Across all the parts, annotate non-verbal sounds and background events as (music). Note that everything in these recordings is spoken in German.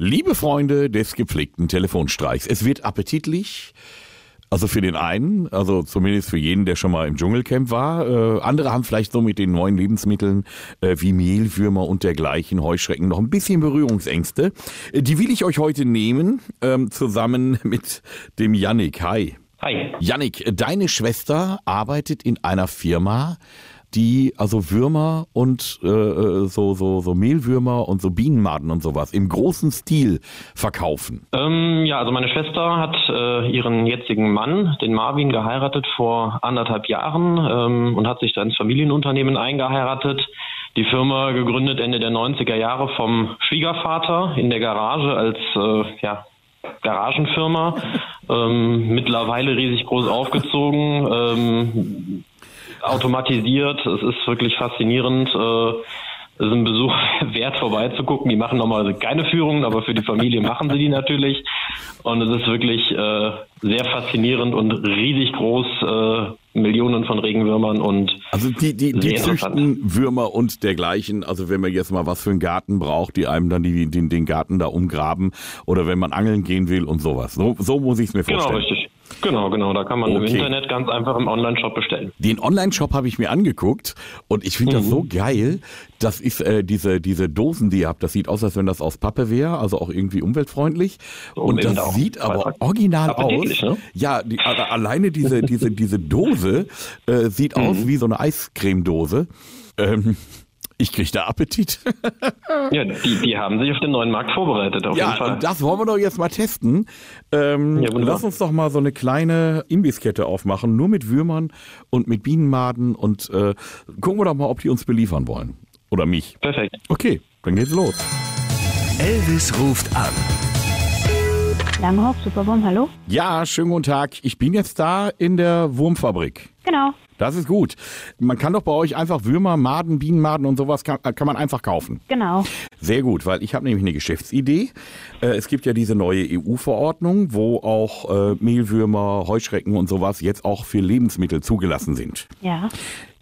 Liebe Freunde des gepflegten Telefonstreichs, es wird appetitlich. Also für den einen, also zumindest für jeden, der schon mal im Dschungelcamp war. Äh, andere haben vielleicht so mit den neuen Lebensmitteln äh, wie Mehlwürmer und dergleichen, Heuschrecken noch ein bisschen Berührungsängste. Äh, die will ich euch heute nehmen, ähm, zusammen (laughs) mit dem Yannick. Hi. Hi. Yannick, deine Schwester arbeitet in einer Firma, die also Würmer und äh, so, so, so Mehlwürmer und so Bienenmaden und sowas im großen Stil verkaufen. Ähm, ja, also meine Schwester hat äh, ihren jetzigen Mann, den Marvin, geheiratet vor anderthalb Jahren ähm, und hat sich da ins Familienunternehmen eingeheiratet. Die Firma gegründet Ende der 90er Jahre vom Schwiegervater in der Garage als äh, ja, Garagenfirma. Ähm, mittlerweile riesig groß aufgezogen. Ähm, automatisiert. Es ist wirklich faszinierend. Äh, es ist ein Besuch (laughs) wert, vorbeizugucken. Die machen normalerweise keine Führungen, aber für die Familie machen sie die natürlich. Und es ist wirklich äh, sehr faszinierend und riesig groß. Äh, Millionen von Regenwürmern und also die die, die züchten Würmer und dergleichen. Also wenn man jetzt mal was für einen Garten braucht, die einem dann die, den, den Garten da umgraben oder wenn man angeln gehen will und sowas. So, so muss ich es mir genau, vorstellen. Genau, richtig. Genau, genau. Da kann man okay. im Internet ganz einfach im Online-Shop bestellen. Den Online-Shop habe ich mir angeguckt und ich finde mhm. das so geil. Das ist äh, diese, diese Dosen, die ihr habt. Das sieht aus, als wenn das aus Pappe wäre, also auch irgendwie umweltfreundlich. So, und das auch. sieht aber original aus. Ne? Ja, die, also alleine diese, diese, diese Dose äh, sieht (laughs) mhm. aus wie so eine Eiscremedose. Ähm, ich kriege da Appetit. (laughs) ja, die, die haben sich auf den neuen Markt vorbereitet, auf ja, jeden Fall. das wollen wir doch jetzt mal testen. Ähm, ja, lass uns doch mal so eine kleine Imbisskette aufmachen, nur mit Würmern und mit Bienenmaden und äh, gucken wir doch mal, ob die uns beliefern wollen. Oder mich. Perfekt. Okay, dann geht's los. Elvis ruft an. Langhoff, Superbomb, hallo? Ja, schönen guten Tag. Ich bin jetzt da in der Wurmfabrik. Genau. Das ist gut. Man kann doch bei euch einfach Würmer, Maden, Bienenmaden und sowas kann, kann man einfach kaufen. Genau. Sehr gut, weil ich habe nämlich eine Geschäftsidee. Äh, es gibt ja diese neue EU-Verordnung, wo auch äh, Mehlwürmer, Heuschrecken und sowas jetzt auch für Lebensmittel zugelassen sind. Ja.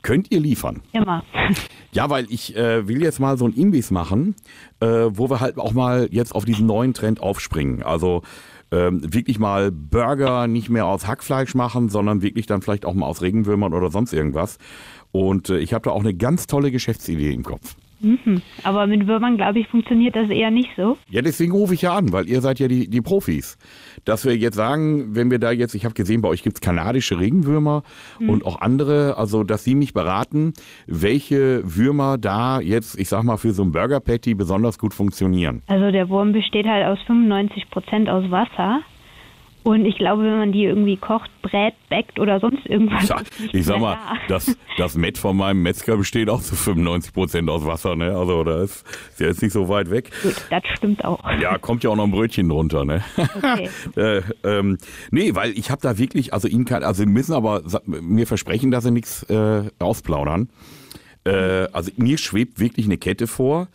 Könnt ihr liefern? Immer. (laughs) Ja, weil ich äh, will jetzt mal so ein Imbiss machen, äh, wo wir halt auch mal jetzt auf diesen neuen Trend aufspringen. Also ähm, wirklich mal Burger nicht mehr aus Hackfleisch machen, sondern wirklich dann vielleicht auch mal aus Regenwürmern oder sonst irgendwas. Und äh, ich habe da auch eine ganz tolle Geschäftsidee im Kopf. Mhm. Aber mit Würmern, glaube ich, funktioniert das eher nicht so. Ja, deswegen rufe ich ja an, weil ihr seid ja die, die Profis. Dass wir jetzt sagen, wenn wir da jetzt, ich habe gesehen, bei euch gibt es kanadische Regenwürmer mhm. und auch andere, also dass sie mich beraten, welche Würmer da jetzt, ich sag mal, für so ein Burger Patty besonders gut funktionieren. Also der Wurm besteht halt aus 95 Prozent aus Wasser. Und ich glaube, wenn man die irgendwie kocht, brät, backt oder sonst irgendwas. Ja, ich sag mal, das, das Met von meinem Metzger besteht auch zu 95 Prozent aus Wasser, ne? Also da ist, ist ja jetzt nicht so weit weg. Gut, das stimmt auch. Ja, kommt ja auch noch ein Brötchen drunter, ne? Okay. (laughs) äh, ähm, nee, weil ich habe da wirklich, also ihn kann, also müssen aber mir versprechen, dass sie nichts äh, ausplaudern. Äh, also mir schwebt wirklich eine Kette vor.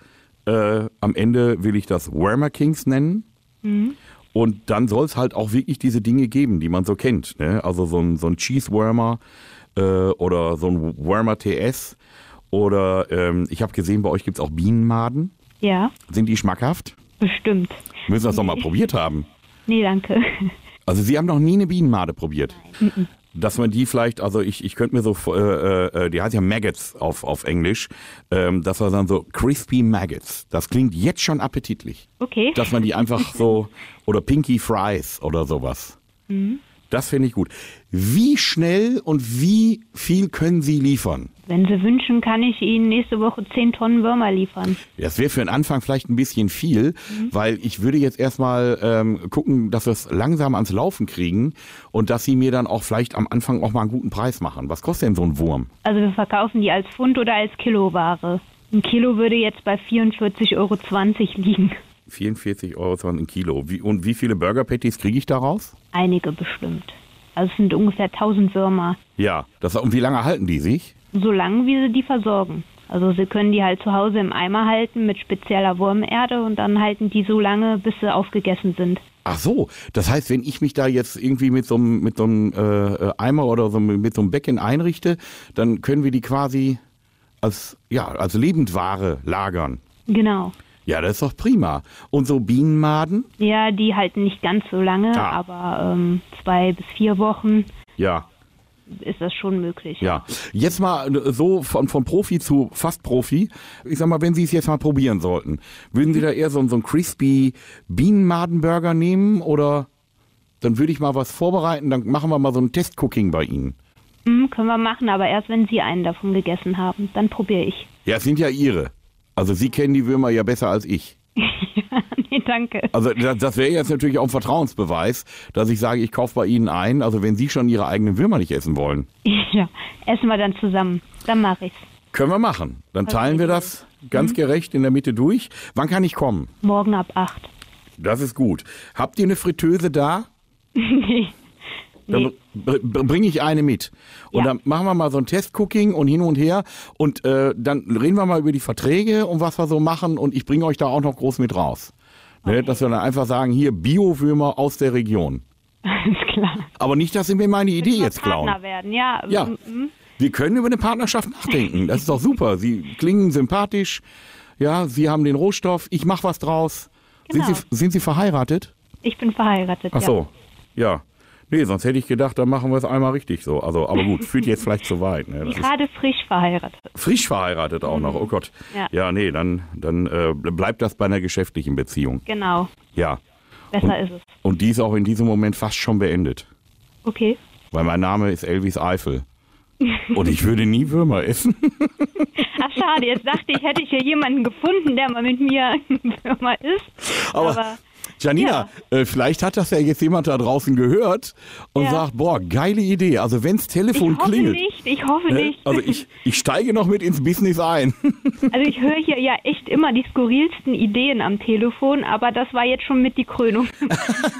Äh, am Ende will ich das Wormer Kings nennen. Mhm. Und dann soll es halt auch wirklich diese Dinge geben, die man so kennt. Ne? Also so ein, so ein Cheese-Wormer äh, oder so ein Wormer TS. Oder ähm, ich habe gesehen, bei euch gibt es auch Bienenmaden. Ja. Sind die schmackhaft? Bestimmt. Müssen wir das doch mal probiert haben. Nee, danke. (laughs) Also Sie haben noch nie eine Bienenmade probiert? Nein dass man die vielleicht, also ich, ich könnte mir so, äh, äh, die heißt ja Maggots auf, auf Englisch, ähm, dass man dann so Crispy Maggots, das klingt jetzt schon appetitlich. Okay. Dass man die einfach so, (laughs) oder Pinky Fries oder sowas. Mhm. Das finde ich gut. Wie schnell und wie viel können Sie liefern? Wenn Sie wünschen, kann ich Ihnen nächste Woche 10 Tonnen Würmer liefern. Das wäre für den Anfang vielleicht ein bisschen viel, mhm. weil ich würde jetzt erstmal ähm, gucken, dass wir es langsam ans Laufen kriegen und dass Sie mir dann auch vielleicht am Anfang auch mal einen guten Preis machen. Was kostet denn so ein Wurm? Also wir verkaufen die als Pfund oder als Kiloware. Ein Kilo würde jetzt bei 44,20 Euro liegen. 44 Euro ein Kilo. Wie, und wie viele Burger Patties kriege ich daraus? Einige bestimmt. Also es sind ungefähr 1000 Würmer. Ja, das, und wie lange halten die sich? So lange, wie sie die versorgen. Also sie können die halt zu Hause im Eimer halten mit spezieller Wurmerde und dann halten die so lange, bis sie aufgegessen sind. Ach so, das heißt, wenn ich mich da jetzt irgendwie mit so einem, mit so einem äh, Eimer oder so mit so einem Becken einrichte, dann können wir die quasi als, ja, als Lebendware lagern. Genau. Ja, das ist doch prima. Und so Bienenmaden? Ja, die halten nicht ganz so lange, ah. aber ähm, zwei bis vier Wochen. Ja ist das schon möglich. Ja. Jetzt mal äh, so von, von Profi zu fast Profi. Ich sag mal, wenn Sie es jetzt mal probieren sollten, würden Sie da eher so, so einen crispy Bienenmadenburger nehmen oder dann würde ich mal was vorbereiten, dann machen wir mal so ein Testcooking bei Ihnen. Mhm, können wir machen, aber erst wenn Sie einen davon gegessen haben, dann probiere ich. Ja, es sind ja Ihre. Also Sie kennen die Würmer ja besser als ich. (laughs) ja, nee, danke. Also das, das wäre jetzt natürlich auch ein Vertrauensbeweis, dass ich sage, ich kaufe bei Ihnen ein, also wenn Sie schon Ihre eigenen Würmer nicht essen wollen. (laughs) Ja, essen wir dann zusammen. Dann mache ich's. Können wir machen. Dann teilen wir das ganz mhm. gerecht in der Mitte durch. Wann kann ich kommen? Morgen ab 8. Das ist gut. Habt ihr eine Fritteuse da? (laughs) nee. Dann bringe ich eine mit. Und ja. dann machen wir mal so ein Testcooking und hin und her. Und äh, dann reden wir mal über die Verträge und was wir so machen. Und ich bringe euch da auch noch groß mit raus. Ne, okay. Ne, dass wir dann einfach sagen, hier Biowürmer aus der Region. (laughs) Alles klar. Aber nicht, dass Sie mir meine Idee jetzt klauen. Partner werden, ja. ja. Mhm. Wir können über eine Partnerschaft nachdenken. Das ist doch super. Sie klingen sympathisch. Ja, Sie haben den Rohstoff. Ich mache was draus. Genau. Sind, Sie, sind Sie verheiratet? Ich bin verheiratet. Ach so, ja. ja. Nee, sonst hätte ich gedacht, dann machen wir es einmal richtig so. Also, aber gut, führt jetzt (laughs) vielleicht zu weit. Ne? Gerade frisch verheiratet. Frisch verheiratet auch mhm. noch, oh Gott. Ja, ja nee, dann, dann äh, bleibt das bei einer geschäftlichen Beziehung. Genau. Ja. Besser und, ist es. Und die ist auch in diesem Moment fast schon beendet. Okay. Weil mein Name ist Elvis Eifel. (laughs) Und ich würde nie Würmer essen. Ach schade, jetzt dachte ich, hätte ich hier jemanden gefunden, der mal mit mir (laughs) Würmer isst. Aber, aber Janina, ja. äh, vielleicht hat das ja jetzt jemand da draußen gehört und ja. sagt, boah, geile Idee. Also wenns Telefon ich hoffe klingelt. Nicht, ich hoffe äh, nicht. Also ich, ich steige noch mit ins Business ein. (laughs) Also ich höre hier ja echt immer die skurrilsten Ideen am Telefon, aber das war jetzt schon mit die Krönung.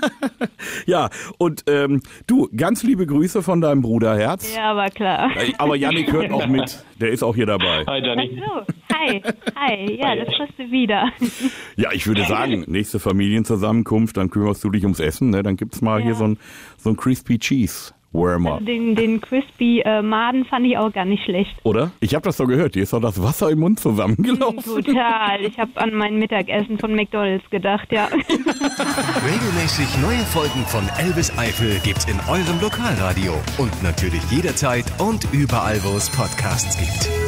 (laughs) ja, und ähm, du, ganz liebe Grüße von deinem Bruderherz. Ja, war klar. Äh, aber Yannick hört auch (laughs) mit. Der ist auch hier dabei. Hi, Janni. Ach so. Hi, hi. Ja, das kriegst du wieder. Ja, ich würde sagen, (laughs) nächste Familienzusammenkunft, dann kümmerst du dich ums Essen. Ne? Dann gibt's mal ja. hier so ein, so ein Crispy Cheese. Wormer. Also den, den Crispy äh, Maden fand ich auch gar nicht schlecht. Oder? Ich habe das so gehört. Dir ist doch das Wasser im Mund zusammengelaufen. (laughs) Total. Ich habe an mein Mittagessen von McDonalds gedacht, ja. (laughs) Regelmäßig neue Folgen von Elvis Eifel gibt's in eurem Lokalradio. Und natürlich jederzeit und überall, wo es Podcasts gibt.